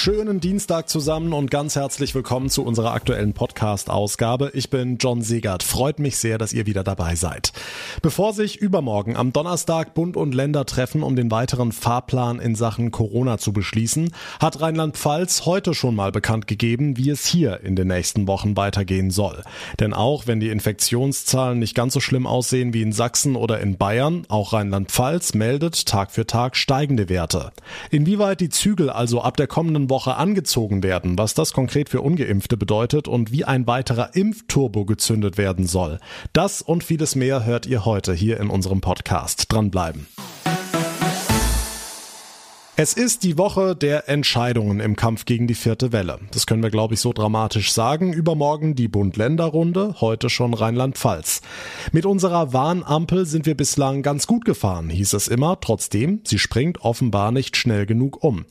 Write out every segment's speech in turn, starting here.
Schönen Dienstag zusammen und ganz herzlich willkommen zu unserer aktuellen Podcast-Ausgabe. Ich bin John Segert. Freut mich sehr, dass ihr wieder dabei seid. Bevor sich übermorgen am Donnerstag Bund und Länder treffen, um den weiteren Fahrplan in Sachen Corona zu beschließen, hat Rheinland-Pfalz heute schon mal bekannt gegeben, wie es hier in den nächsten Wochen weitergehen soll. Denn auch wenn die Infektionszahlen nicht ganz so schlimm aussehen wie in Sachsen oder in Bayern, auch Rheinland-Pfalz meldet Tag für Tag steigende Werte. Inwieweit die Zügel also ab der kommenden Woche angezogen werden, was das konkret für ungeimpfte bedeutet und wie ein weiterer Impfturbo gezündet werden soll. Das und vieles mehr hört ihr heute hier in unserem Podcast. Dranbleiben. Es ist die Woche der Entscheidungen im Kampf gegen die vierte Welle. Das können wir, glaube ich, so dramatisch sagen. Übermorgen die Bund-Länder-Runde, heute schon Rheinland-Pfalz. Mit unserer Warnampel sind wir bislang ganz gut gefahren, hieß es immer. Trotzdem, sie springt offenbar nicht schnell genug um.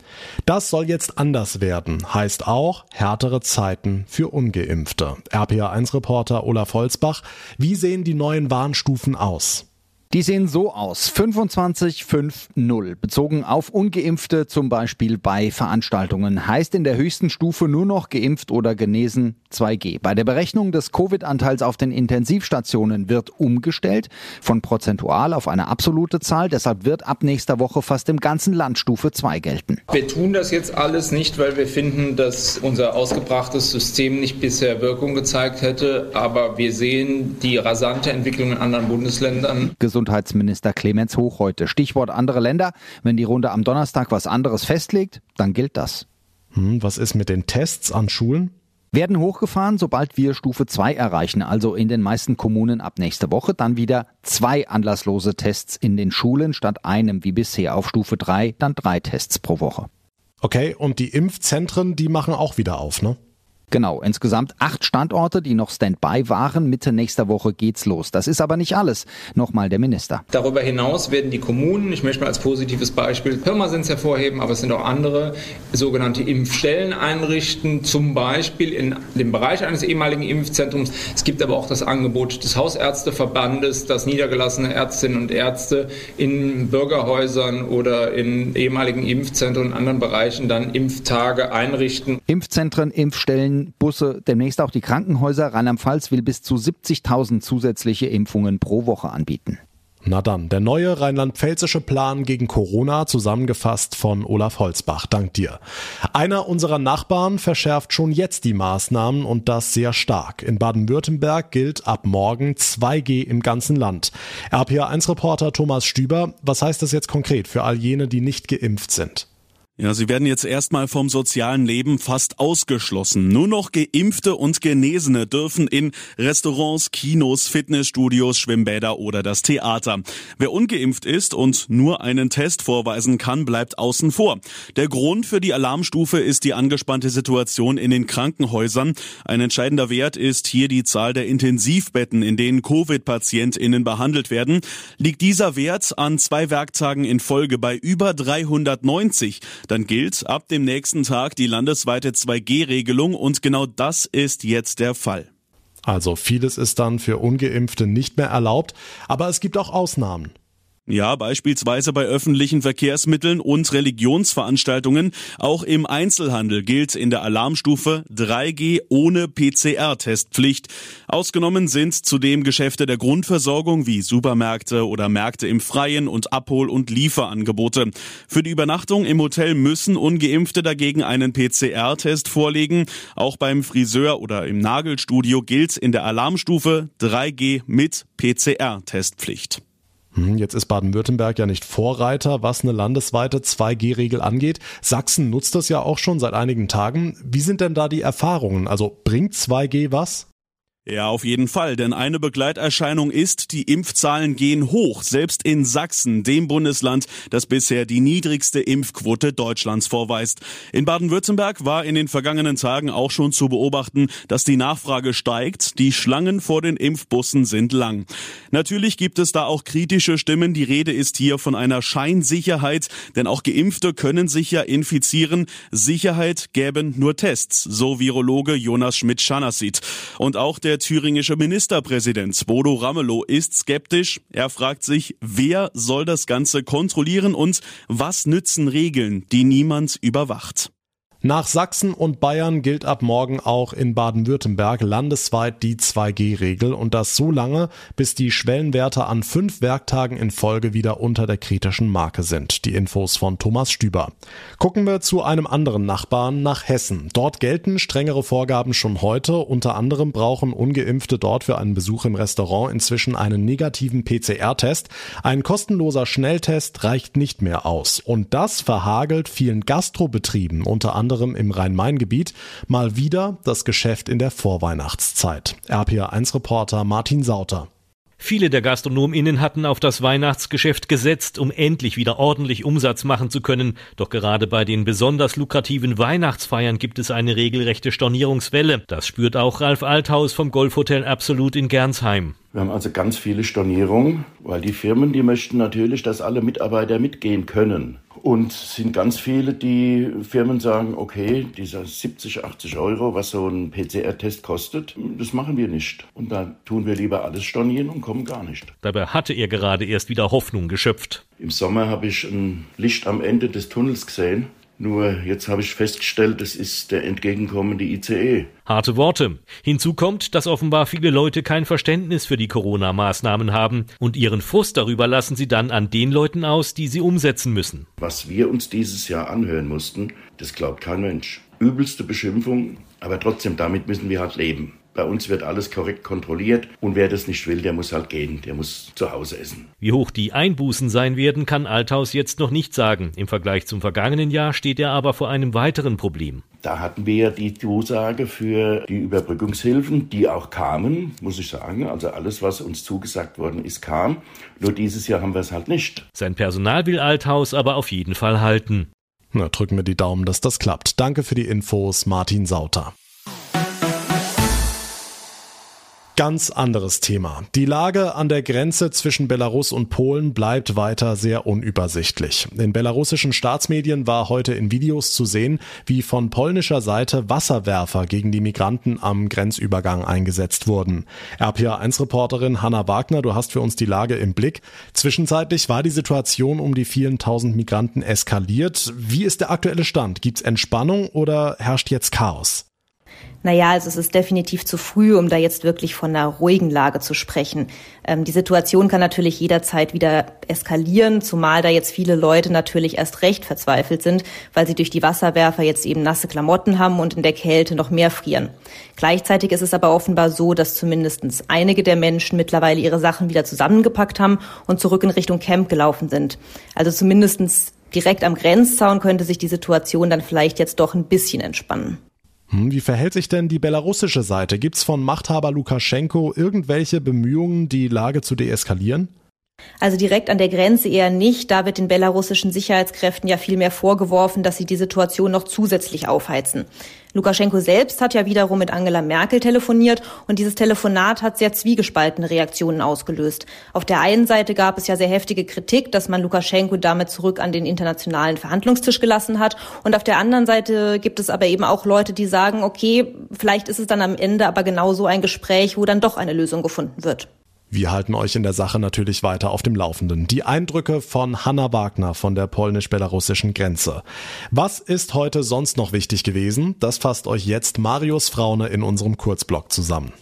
Das soll jetzt anders werden. Heißt auch härtere Zeiten für Ungeimpfte. RPA1-Reporter Olaf Holzbach, wie sehen die neuen Warnstufen aus? Die sehen so aus. 25-5-0. Bezogen auf Ungeimpfte, zum Beispiel bei Veranstaltungen, heißt in der höchsten Stufe nur noch geimpft oder genesen 2G. Bei der Berechnung des Covid-Anteils auf den Intensivstationen wird umgestellt von prozentual auf eine absolute Zahl. Deshalb wird ab nächster Woche fast im ganzen Land Stufe 2 gelten. Wir tun das jetzt alles nicht, weil wir finden, dass unser ausgebrachtes System nicht bisher Wirkung gezeigt hätte. Aber wir sehen die rasante Entwicklung in anderen Bundesländern. Gesundheitsminister Clemens Hoch heute. Stichwort andere Länder. Wenn die Runde am Donnerstag was anderes festlegt, dann gilt das. Hm, was ist mit den Tests an Schulen? Werden hochgefahren, sobald wir Stufe 2 erreichen, also in den meisten Kommunen ab nächster Woche, dann wieder zwei anlasslose Tests in den Schulen statt einem wie bisher auf Stufe 3, dann drei Tests pro Woche. Okay, und die Impfzentren, die machen auch wieder auf, ne? Genau, insgesamt acht Standorte, die noch Standby waren. Mitte nächster Woche geht's los. Das ist aber nicht alles. Nochmal der Minister. Darüber hinaus werden die Kommunen, ich möchte mal als positives Beispiel Pirmasens hervorheben, aber es sind auch andere, sogenannte Impfstellen einrichten, zum Beispiel in dem Bereich eines ehemaligen Impfzentrums. Es gibt aber auch das Angebot des Hausärzteverbandes, dass niedergelassene Ärztinnen und Ärzte in Bürgerhäusern oder in ehemaligen Impfzentren und anderen Bereichen dann Impftage einrichten. Impfzentren, Impfstellen, Busse, demnächst auch die Krankenhäuser. Rheinland-Pfalz will bis zu 70.000 zusätzliche Impfungen pro Woche anbieten. Na dann, der neue rheinland-pfälzische Plan gegen Corona, zusammengefasst von Olaf Holzbach. Dank dir. Einer unserer Nachbarn verschärft schon jetzt die Maßnahmen und das sehr stark. In Baden-Württemberg gilt ab morgen 2G im ganzen Land. RPA1-Reporter Thomas Stüber, was heißt das jetzt konkret für all jene, die nicht geimpft sind? Ja, sie werden jetzt erstmal vom sozialen Leben fast ausgeschlossen. Nur noch Geimpfte und Genesene dürfen in Restaurants, Kinos, Fitnessstudios, Schwimmbäder oder das Theater. Wer ungeimpft ist und nur einen Test vorweisen kann, bleibt außen vor. Der Grund für die Alarmstufe ist die angespannte Situation in den Krankenhäusern. Ein entscheidender Wert ist hier die Zahl der Intensivbetten, in denen Covid-PatientInnen behandelt werden. Liegt dieser Wert an zwei Werktagen in Folge bei über 390, dann gilt ab dem nächsten Tag die landesweite 2G-Regelung und genau das ist jetzt der Fall. Also vieles ist dann für ungeimpfte nicht mehr erlaubt, aber es gibt auch Ausnahmen. Ja, beispielsweise bei öffentlichen Verkehrsmitteln und Religionsveranstaltungen. Auch im Einzelhandel gilt in der Alarmstufe 3G ohne PCR-Testpflicht. Ausgenommen sind zudem Geschäfte der Grundversorgung wie Supermärkte oder Märkte im Freien und Abhol- und Lieferangebote. Für die Übernachtung im Hotel müssen ungeimpfte dagegen einen PCR-Test vorlegen. Auch beim Friseur oder im Nagelstudio gilt in der Alarmstufe 3G mit PCR-Testpflicht. Hm, jetzt ist Baden-Württemberg ja nicht Vorreiter, was eine landesweite 2G-Regel angeht. Sachsen nutzt das ja auch schon seit einigen Tagen. Wie sind denn da die Erfahrungen? Also bringt 2G was? Ja, auf jeden Fall, denn eine Begleiterscheinung ist, die Impfzahlen gehen hoch, selbst in Sachsen, dem Bundesland, das bisher die niedrigste Impfquote Deutschlands vorweist. In Baden-Württemberg war in den vergangenen Tagen auch schon zu beobachten, dass die Nachfrage steigt, die Schlangen vor den Impfbussen sind lang. Natürlich gibt es da auch kritische Stimmen, die Rede ist hier von einer Scheinsicherheit, denn auch Geimpfte können sich ja infizieren. Sicherheit gäben nur Tests, so Virologe Jonas Schmidt-Schanassit. Und auch der der thüringische Ministerpräsident Bodo Ramelow ist skeptisch. Er fragt sich, wer soll das Ganze kontrollieren und was nützen Regeln, die niemand überwacht. Nach Sachsen und Bayern gilt ab morgen auch in Baden-Württemberg landesweit die 2G-Regel und das so lange, bis die Schwellenwerte an fünf Werktagen in Folge wieder unter der kritischen Marke sind. Die Infos von Thomas Stüber. Gucken wir zu einem anderen Nachbarn nach Hessen. Dort gelten strengere Vorgaben schon heute. Unter anderem brauchen Ungeimpfte dort für einen Besuch im Restaurant inzwischen einen negativen PCR-Test. Ein kostenloser Schnelltest reicht nicht mehr aus. Und das verhagelt vielen Gastrobetrieben unter anderem anderem im Rhein-Main-Gebiet, mal wieder das Geschäft in der Vorweihnachtszeit. RPA1-Reporter Martin Sauter. Viele der GastronomInnen hatten auf das Weihnachtsgeschäft gesetzt, um endlich wieder ordentlich Umsatz machen zu können. Doch gerade bei den besonders lukrativen Weihnachtsfeiern gibt es eine regelrechte Stornierungswelle. Das spürt auch Ralf Althaus vom Golfhotel Absolut in Gernsheim. Wir haben also ganz viele Stornierungen, weil die Firmen, die möchten natürlich, dass alle Mitarbeiter mitgehen können. Und es sind ganz viele, die Firmen sagen, okay, dieser 70, 80 Euro, was so ein PCR-Test kostet, das machen wir nicht. Und da tun wir lieber alles stornieren und kommen gar nicht. Dabei hatte er gerade erst wieder Hoffnung geschöpft. Im Sommer habe ich ein Licht am Ende des Tunnels gesehen. Nur jetzt habe ich festgestellt, es ist der entgegenkommende ICE. Harte Worte. Hinzu kommt, dass offenbar viele Leute kein Verständnis für die Corona-Maßnahmen haben und ihren Frust darüber lassen sie dann an den Leuten aus, die sie umsetzen müssen. Was wir uns dieses Jahr anhören mussten, das glaubt kein Mensch. Übelste Beschimpfung, aber trotzdem damit müssen wir halt leben. Bei uns wird alles korrekt kontrolliert und wer das nicht will, der muss halt gehen, der muss zu Hause essen. Wie hoch die Einbußen sein werden, kann Althaus jetzt noch nicht sagen. Im Vergleich zum vergangenen Jahr steht er aber vor einem weiteren Problem. Da hatten wir ja die Zusage für die Überbrückungshilfen, die auch kamen, muss ich sagen. Also alles, was uns zugesagt worden ist, kam. Nur dieses Jahr haben wir es halt nicht. Sein Personal will Althaus aber auf jeden Fall halten. Na, drücken wir die Daumen, dass das klappt. Danke für die Infos, Martin Sauter. Ganz anderes Thema. Die Lage an der Grenze zwischen Belarus und Polen bleibt weiter sehr unübersichtlich. In belarussischen Staatsmedien war heute in Videos zu sehen, wie von polnischer Seite Wasserwerfer gegen die Migranten am Grenzübergang eingesetzt wurden. RPA1-Reporterin Hanna Wagner, du hast für uns die Lage im Blick. Zwischenzeitlich war die Situation um die vielen tausend Migranten eskaliert. Wie ist der aktuelle Stand? Gibt's Entspannung oder herrscht jetzt Chaos? Naja, also es ist definitiv zu früh, um da jetzt wirklich von einer ruhigen Lage zu sprechen. Ähm, die Situation kann natürlich jederzeit wieder eskalieren, zumal da jetzt viele Leute natürlich erst recht verzweifelt sind, weil sie durch die Wasserwerfer jetzt eben nasse Klamotten haben und in der Kälte noch mehr frieren. Gleichzeitig ist es aber offenbar so, dass zumindest einige der Menschen mittlerweile ihre Sachen wieder zusammengepackt haben und zurück in Richtung Camp gelaufen sind. Also zumindestens direkt am Grenzzaun könnte sich die Situation dann vielleicht jetzt doch ein bisschen entspannen. Hm, wie verhält sich denn die belarussische Seite? Gibt's von Machthaber Lukaschenko irgendwelche Bemühungen, die Lage zu deeskalieren? Also direkt an der Grenze eher nicht. Da wird den belarussischen Sicherheitskräften ja viel mehr vorgeworfen, dass sie die Situation noch zusätzlich aufheizen. Lukaschenko selbst hat ja wiederum mit Angela Merkel telefoniert und dieses Telefonat hat sehr zwiegespaltene Reaktionen ausgelöst. Auf der einen Seite gab es ja sehr heftige Kritik, dass man Lukaschenko damit zurück an den internationalen Verhandlungstisch gelassen hat und auf der anderen Seite gibt es aber eben auch Leute, die sagen, okay, vielleicht ist es dann am Ende aber genau so ein Gespräch, wo dann doch eine Lösung gefunden wird. Wir halten euch in der Sache natürlich weiter auf dem Laufenden. Die Eindrücke von Hanna Wagner von der polnisch-belarussischen Grenze. Was ist heute sonst noch wichtig gewesen? Das fasst euch jetzt Marius Fraune in unserem Kurzblog zusammen.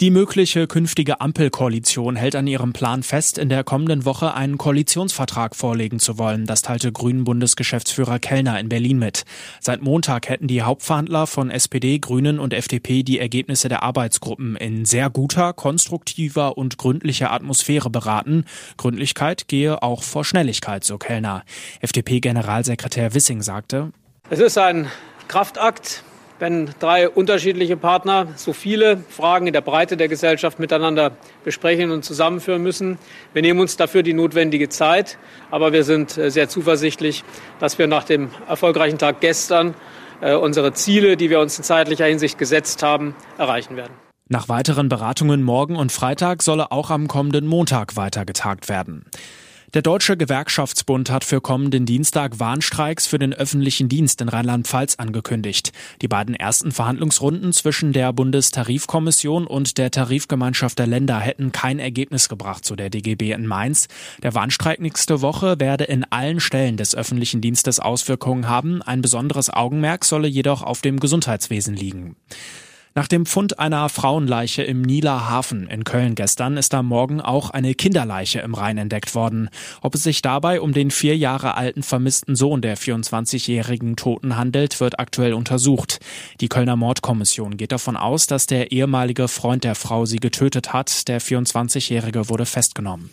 Die mögliche künftige Ampelkoalition hält an ihrem Plan fest, in der kommenden Woche einen Koalitionsvertrag vorlegen zu wollen. Das teilte Grünen-Bundesgeschäftsführer Kellner in Berlin mit. Seit Montag hätten die Hauptverhandler von SPD, Grünen und FDP die Ergebnisse der Arbeitsgruppen in sehr guter, konstruktiver und gründlicher Atmosphäre beraten. Gründlichkeit gehe auch vor Schnelligkeit, so Kellner. FDP-Generalsekretär Wissing sagte, Es ist ein Kraftakt wenn drei unterschiedliche Partner so viele Fragen in der Breite der Gesellschaft miteinander besprechen und zusammenführen müssen. Wir nehmen uns dafür die notwendige Zeit, aber wir sind äh, sehr zuversichtlich, dass wir nach dem erfolgreichen Tag gestern äh, unsere Ziele, die wir uns in zeitlicher Hinsicht gesetzt haben, erreichen werden. Nach weiteren Beratungen morgen und Freitag solle auch am kommenden Montag weiter getagt werden. Der Deutsche Gewerkschaftsbund hat für kommenden Dienstag Warnstreiks für den öffentlichen Dienst in Rheinland-Pfalz angekündigt. Die beiden ersten Verhandlungsrunden zwischen der Bundestarifkommission und der Tarifgemeinschaft der Länder hätten kein Ergebnis gebracht, so der DGB in Mainz. Der Warnstreik nächste Woche werde in allen Stellen des öffentlichen Dienstes Auswirkungen haben. Ein besonderes Augenmerk solle jedoch auf dem Gesundheitswesen liegen. Nach dem Fund einer Frauenleiche im Nieler Hafen in Köln gestern ist am Morgen auch eine Kinderleiche im Rhein entdeckt worden. Ob es sich dabei um den vier Jahre alten vermissten Sohn der 24-jährigen Toten handelt, wird aktuell untersucht. Die Kölner Mordkommission geht davon aus, dass der ehemalige Freund der Frau sie getötet hat. Der 24-jährige wurde festgenommen.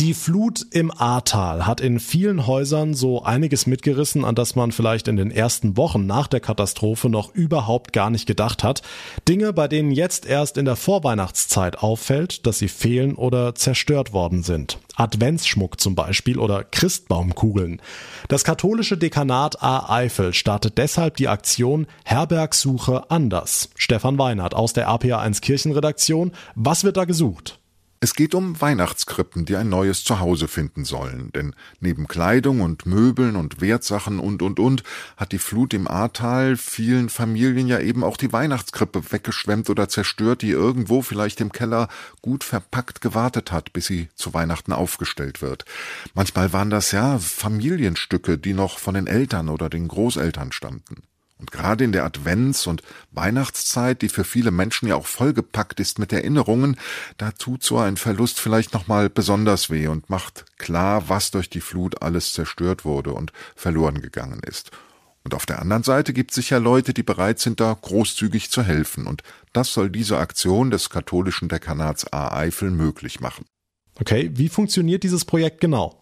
Die Flut im Ahrtal hat in vielen Häusern so einiges mitgerissen, an das man vielleicht in den ersten Wochen nach der Katastrophe noch überhaupt gar nicht gedacht hat. Dinge, bei denen jetzt erst in der Vorweihnachtszeit auffällt, dass sie fehlen oder zerstört worden sind. Adventsschmuck zum Beispiel oder Christbaumkugeln. Das katholische Dekanat A-Eifel startet deshalb die Aktion Herbergsuche anders. Stefan Weinert aus der APA1 Kirchenredaktion. Was wird da gesucht? Es geht um Weihnachtskrippen, die ein neues Zuhause finden sollen. Denn neben Kleidung und Möbeln und Wertsachen und, und, und hat die Flut im Ahrtal vielen Familien ja eben auch die Weihnachtskrippe weggeschwemmt oder zerstört, die irgendwo vielleicht im Keller gut verpackt gewartet hat, bis sie zu Weihnachten aufgestellt wird. Manchmal waren das ja Familienstücke, die noch von den Eltern oder den Großeltern stammten. Und gerade in der Advents- und Weihnachtszeit, die für viele Menschen ja auch vollgepackt ist mit Erinnerungen, da tut so ein Verlust vielleicht nochmal besonders weh und macht klar, was durch die Flut alles zerstört wurde und verloren gegangen ist. Und auf der anderen Seite gibt es sicher Leute, die bereit sind, da großzügig zu helfen. Und das soll diese Aktion des katholischen Dekanats A-Eifel möglich machen. Okay, wie funktioniert dieses Projekt genau?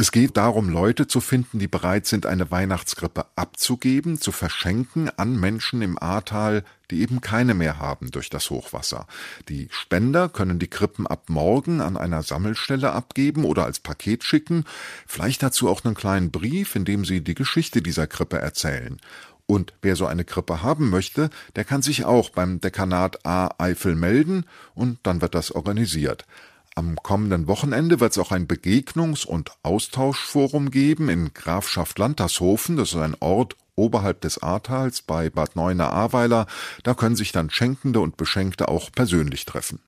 Es geht darum, Leute zu finden, die bereit sind, eine Weihnachtskrippe abzugeben, zu verschenken an Menschen im Ahrtal, die eben keine mehr haben durch das Hochwasser. Die Spender können die Krippen ab morgen an einer Sammelstelle abgeben oder als Paket schicken, vielleicht dazu auch einen kleinen Brief, in dem sie die Geschichte dieser Krippe erzählen. Und wer so eine Krippe haben möchte, der kann sich auch beim Dekanat A Eifel melden und dann wird das organisiert. Am kommenden Wochenende wird es auch ein Begegnungs- und Austauschforum geben in Grafschaft Lantershofen. Das ist ein Ort oberhalb des Ahrtals bei Bad Neuenahr-Ahrweiler. Da können sich dann Schenkende und Beschenkte auch persönlich treffen.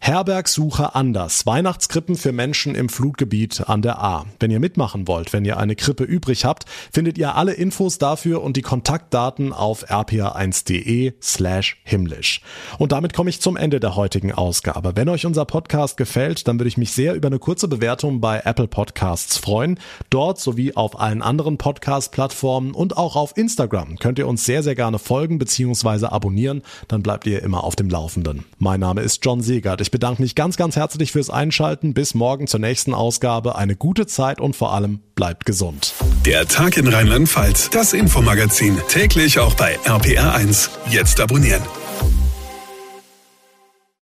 Herbergsuche anders. Weihnachtskrippen für Menschen im Flutgebiet an der A. Wenn ihr mitmachen wollt, wenn ihr eine Krippe übrig habt, findet ihr alle Infos dafür und die Kontaktdaten auf rpa1.de slash himmlisch. Und damit komme ich zum Ende der heutigen Ausgabe. Wenn euch unser Podcast gefällt, dann würde ich mich sehr über eine kurze Bewertung bei Apple Podcasts freuen. Dort sowie auf allen anderen Podcast-Plattformen und auch auf Instagram könnt ihr uns sehr, sehr gerne folgen bzw. abonnieren. Dann bleibt ihr immer auf dem Laufenden. Mein Name ist John Segert. Ich bedanke mich ganz, ganz herzlich fürs Einschalten. Bis morgen zur nächsten Ausgabe. Eine gute Zeit und vor allem bleibt gesund. Der Tag in Rheinland-Pfalz, das Infomagazin, täglich auch bei RPR1. Jetzt abonnieren.